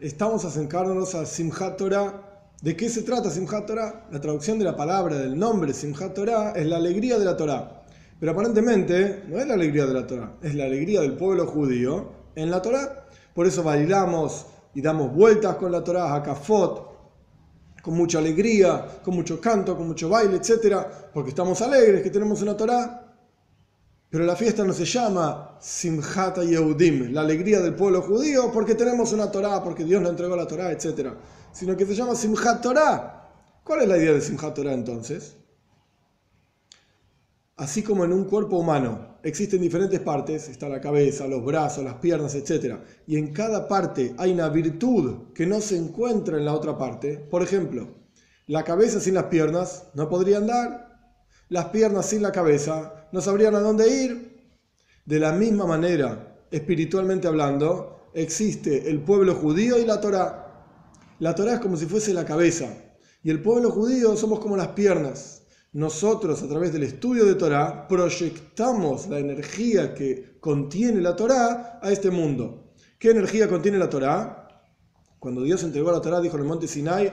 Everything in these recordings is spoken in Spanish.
estamos acercándonos a Simchat Torah. ¿De qué se trata Simchat Torah? La traducción de la palabra, del nombre Simchat Torah, es la alegría de la Torah. Pero aparentemente no es la alegría de la Torah, es la alegría del pueblo judío en la Torah. Por eso bailamos y damos vueltas con la Torah, a Kafot, con mucha alegría, con mucho canto, con mucho baile, etc. Porque estamos alegres que tenemos una Torah. Pero la fiesta no se llama Simchat Yehudim, la alegría del pueblo judío, porque tenemos una Torah, porque Dios nos entregó la Torah, etc. Sino que se llama Simchat Torah. ¿Cuál es la idea de Simchat Torah entonces? Así como en un cuerpo humano existen diferentes partes, está la cabeza, los brazos, las piernas, etc. Y en cada parte hay una virtud que no se encuentra en la otra parte. Por ejemplo, la cabeza sin las piernas no podría andar, las piernas sin la cabeza no sabrían a dónde ir. De la misma manera, espiritualmente hablando, existe el pueblo judío y la Torah. La Torah es como si fuese la cabeza y el pueblo judío somos como las piernas nosotros a través del estudio de Torah proyectamos la energía que contiene la Torah a este mundo. ¿Qué energía contiene la Torah? Cuando Dios entregó la Torah, dijo en el monte Sinai,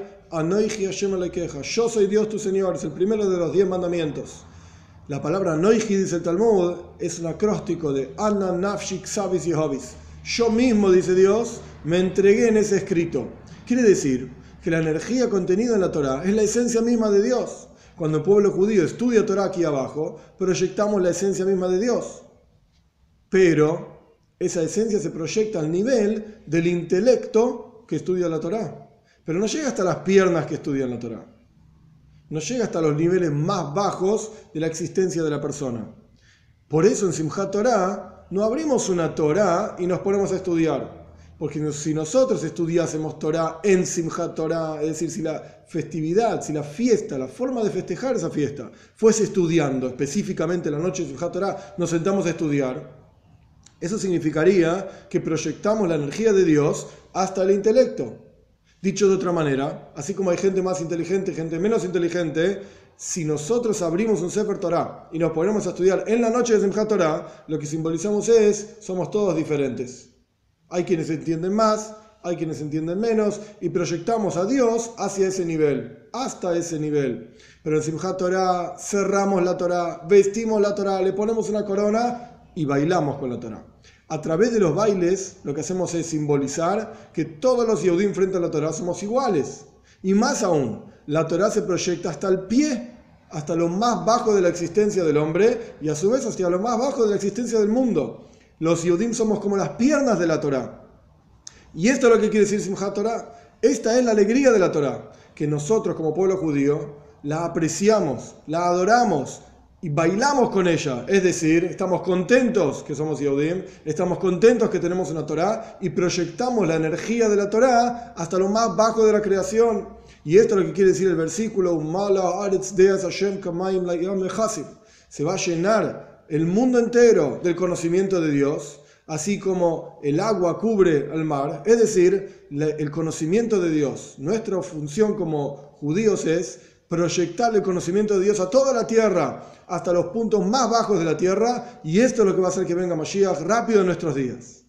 yo soy Dios tu Señor, es el primero de los diez mandamientos. La palabra Noiji, dice el Talmud, es un acróstico de Anna Nafshik Sabis y Hobis. Yo mismo, dice Dios, me entregué en ese escrito. Quiere decir que la energía contenida en la Torah es la esencia misma de Dios. Cuando el pueblo judío estudia Torah aquí abajo, proyectamos la esencia misma de Dios. Pero esa esencia se proyecta al nivel del intelecto que estudia la Torah. Pero no llega hasta las piernas que estudian la Torah. No llega hasta los niveles más bajos de la existencia de la persona. Por eso en Simchat Torah no abrimos una Torah y nos ponemos a estudiar. Porque si nosotros estudiásemos Torah en Simchat Torah, es decir, si la festividad, si la fiesta, la forma de festejar esa fiesta, fuese estudiando específicamente la noche de Simchat Torah, nos sentamos a estudiar, eso significaría que proyectamos la energía de Dios hasta el intelecto. Dicho de otra manera, así como hay gente más inteligente y gente menos inteligente, si nosotros abrimos un Sefer Torah y nos ponemos a estudiar en la noche de Simchat Torah, lo que simbolizamos es, somos todos diferentes. Hay quienes entienden más, hay quienes entienden menos, y proyectamos a Dios hacia ese nivel, hasta ese nivel. Pero en Simchat Torah cerramos la Torah, vestimos la Torah, le ponemos una corona y bailamos con la Torah. A través de los bailes lo que hacemos es simbolizar que todos los Yehudim frente a la Torah somos iguales. Y más aún, la Torah se proyecta hasta el pie, hasta lo más bajo de la existencia del hombre y a su vez hasta lo más bajo de la existencia del mundo. Los Yudim somos como las piernas de la Torah. Y esto es lo que quiere decir Simchat Torah. Esta es la alegría de la Torah, que nosotros como pueblo judío la apreciamos, la adoramos y bailamos con ella. Es decir, estamos contentos que somos Yehudim, estamos contentos que tenemos una Torah y proyectamos la energía de la Torah hasta lo más bajo de la creación. Y esto es lo que quiere decir el versículo, se va a llenar el mundo entero del conocimiento de Dios, así como el agua cubre al mar, es decir, el conocimiento de Dios. Nuestra función como judíos es proyectar el conocimiento de Dios a toda la tierra, hasta los puntos más bajos de la tierra, y esto es lo que va a hacer que venga Mashiach rápido en nuestros días.